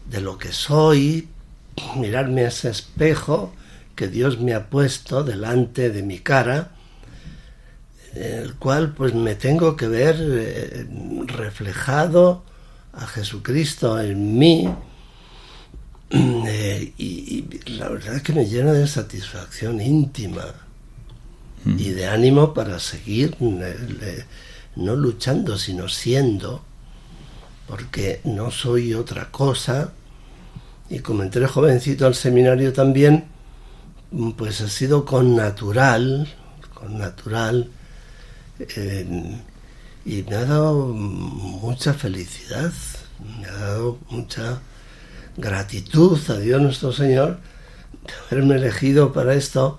de lo que soy, mirarme a ese espejo que Dios me ha puesto delante de mi cara, el cual pues me tengo que ver eh, reflejado a Jesucristo en mí, eh, y, y, la verdad es que me llena de satisfacción íntima mm. y de ánimo para seguir eh, no luchando sino siendo porque no soy otra cosa y como entré jovencito al seminario también pues ha sido con natural con natural eh, y me ha dado mucha felicidad me ha dado mucha gratitud a Dios nuestro Señor haberme elegido para esto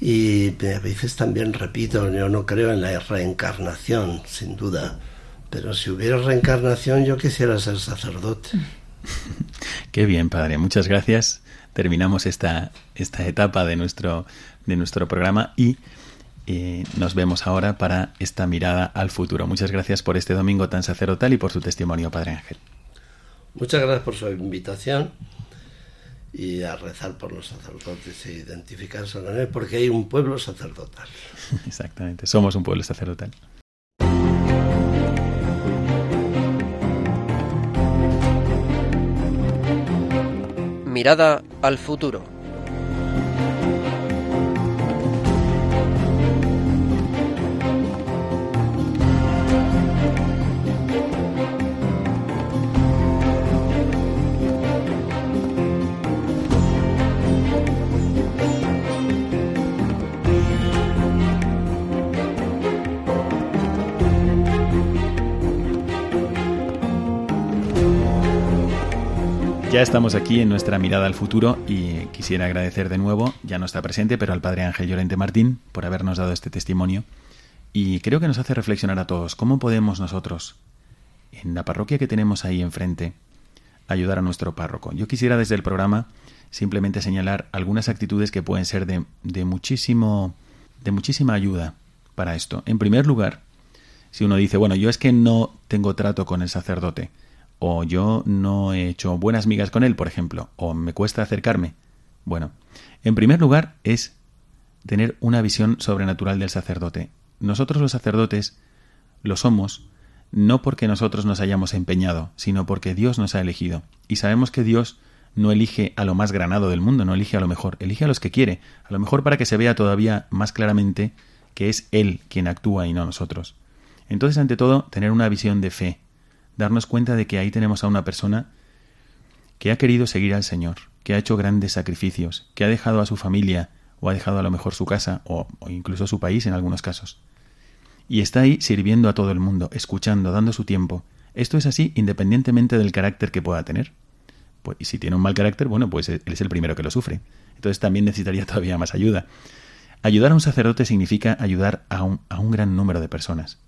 y a veces también repito, yo no creo en la reencarnación, sin duda, pero si hubiera reencarnación yo quisiera ser sacerdote. [laughs] Qué bien, padre, muchas gracias. Terminamos esta, esta etapa de nuestro, de nuestro programa y eh, nos vemos ahora para esta mirada al futuro. Muchas gracias por este domingo tan sacerdotal y por su testimonio, Padre Ángel. Muchas gracias por su invitación y a rezar por los sacerdotes e identificarse con él, porque hay un pueblo sacerdotal. [laughs] Exactamente, somos un pueblo sacerdotal. Mirada al futuro. Ya estamos aquí en nuestra mirada al futuro y quisiera agradecer de nuevo, ya no está presente, pero al Padre Ángel Llorente Martín por habernos dado este testimonio y creo que nos hace reflexionar a todos cómo podemos nosotros, en la parroquia que tenemos ahí enfrente, ayudar a nuestro párroco. Yo quisiera desde el programa simplemente señalar algunas actitudes que pueden ser de, de muchísimo de muchísima ayuda para esto. En primer lugar, si uno dice, bueno, yo es que no tengo trato con el sacerdote, o yo no he hecho buenas migas con él, por ejemplo, o me cuesta acercarme. Bueno, en primer lugar es tener una visión sobrenatural del sacerdote. Nosotros los sacerdotes lo somos no porque nosotros nos hayamos empeñado, sino porque Dios nos ha elegido. Y sabemos que Dios no elige a lo más granado del mundo, no elige a lo mejor, elige a los que quiere, a lo mejor para que se vea todavía más claramente que es Él quien actúa y no nosotros. Entonces, ante todo, tener una visión de fe, darnos cuenta de que ahí tenemos a una persona que ha querido seguir al Señor, que ha hecho grandes sacrificios, que ha dejado a su familia o ha dejado a lo mejor su casa o, incluso su país en algunos casos. Y está ahí sirviendo a todo el mundo, escuchando, dando su tiempo. Esto es así independientemente del carácter que pueda tener. Pues, y si tiene un mal carácter, bueno, pues él es el primero que lo sufre. Entonces también necesitaría [laughs] todavía más ayuda. Ayudar a un sacerdote significa ayudar a un, a un gran número de personas.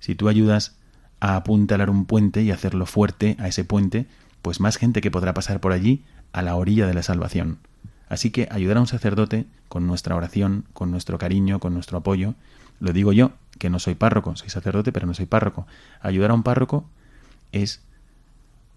Si tú ayudas a apuntalar un puente y hacerlo fuerte a ese puente, pues más gente que podrá pasar por allí a la orilla de la salvación. Así que ayudar a un sacerdote con nuestra oración, con nuestro cariño, con nuestro apoyo, lo digo yo, que no soy párroco, soy sacerdote, pero no soy párroco. Ayudar a un párroco es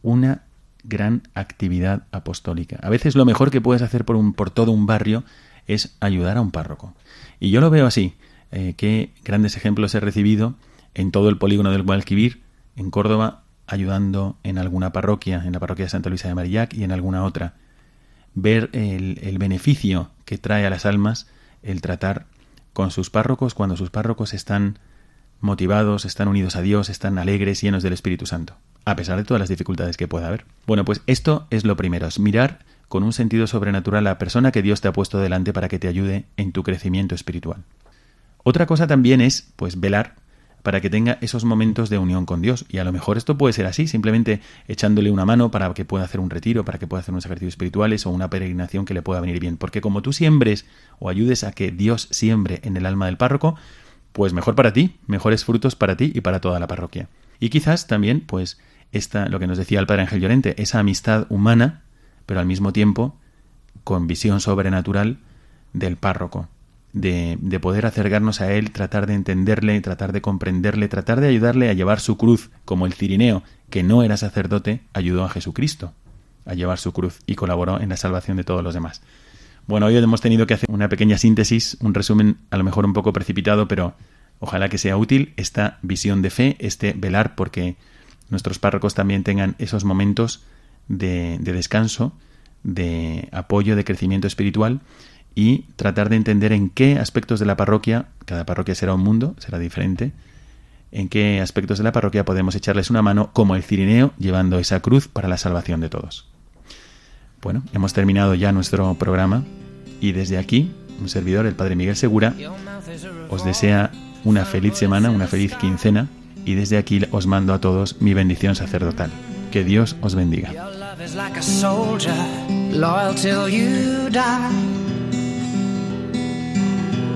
una gran actividad apostólica. A veces lo mejor que puedes hacer por, un, por todo un barrio es ayudar a un párroco. Y yo lo veo así. Eh, qué grandes ejemplos he recibido en todo el polígono del Guadalquivir, en Córdoba, ayudando en alguna parroquia, en la parroquia de Santa Luisa de Marillac y en alguna otra. Ver el, el beneficio que trae a las almas el tratar con sus párrocos cuando sus párrocos están motivados, están unidos a Dios, están alegres, llenos del Espíritu Santo, a pesar de todas las dificultades que pueda haber. Bueno, pues esto es lo primero, es mirar con un sentido sobrenatural a la persona que Dios te ha puesto delante para que te ayude en tu crecimiento espiritual. Otra cosa también es, pues, velar para que tenga esos momentos de unión con Dios. Y a lo mejor esto puede ser así, simplemente echándole una mano para que pueda hacer un retiro, para que pueda hacer unos ejercicios espirituales o una peregrinación que le pueda venir bien. Porque como tú siembres o ayudes a que Dios siembre en el alma del párroco, pues mejor para ti, mejores frutos para ti y para toda la parroquia. Y quizás también, pues, esta, lo que nos decía el Padre Ángel Llorente, esa amistad humana, pero al mismo tiempo con visión sobrenatural del párroco de, de, poder acercarnos a Él, tratar de entenderle, tratar de comprenderle, tratar de ayudarle a llevar su cruz, como el cirineo, que no era sacerdote, ayudó a Jesucristo a llevar su cruz y colaboró en la salvación de todos los demás. Bueno, hoy hemos tenido que hacer una pequeña síntesis, un resumen a lo mejor un poco precipitado, pero ojalá que sea útil esta visión de fe, este velar porque nuestros párrocos también tengan esos momentos de descanso, de apoyo, de crecimiento espiritual y tratar de entender en qué aspectos de la parroquia, cada parroquia será un mundo, será diferente, en qué aspectos de la parroquia podemos echarles una mano como el cirineo llevando esa cruz para la salvación de todos. Bueno, hemos terminado ya nuestro programa y desde aquí, un servidor, el Padre Miguel Segura, os desea una feliz semana, una feliz quincena y desde aquí os mando a todos mi bendición sacerdotal. Que Dios os bendiga.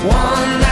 One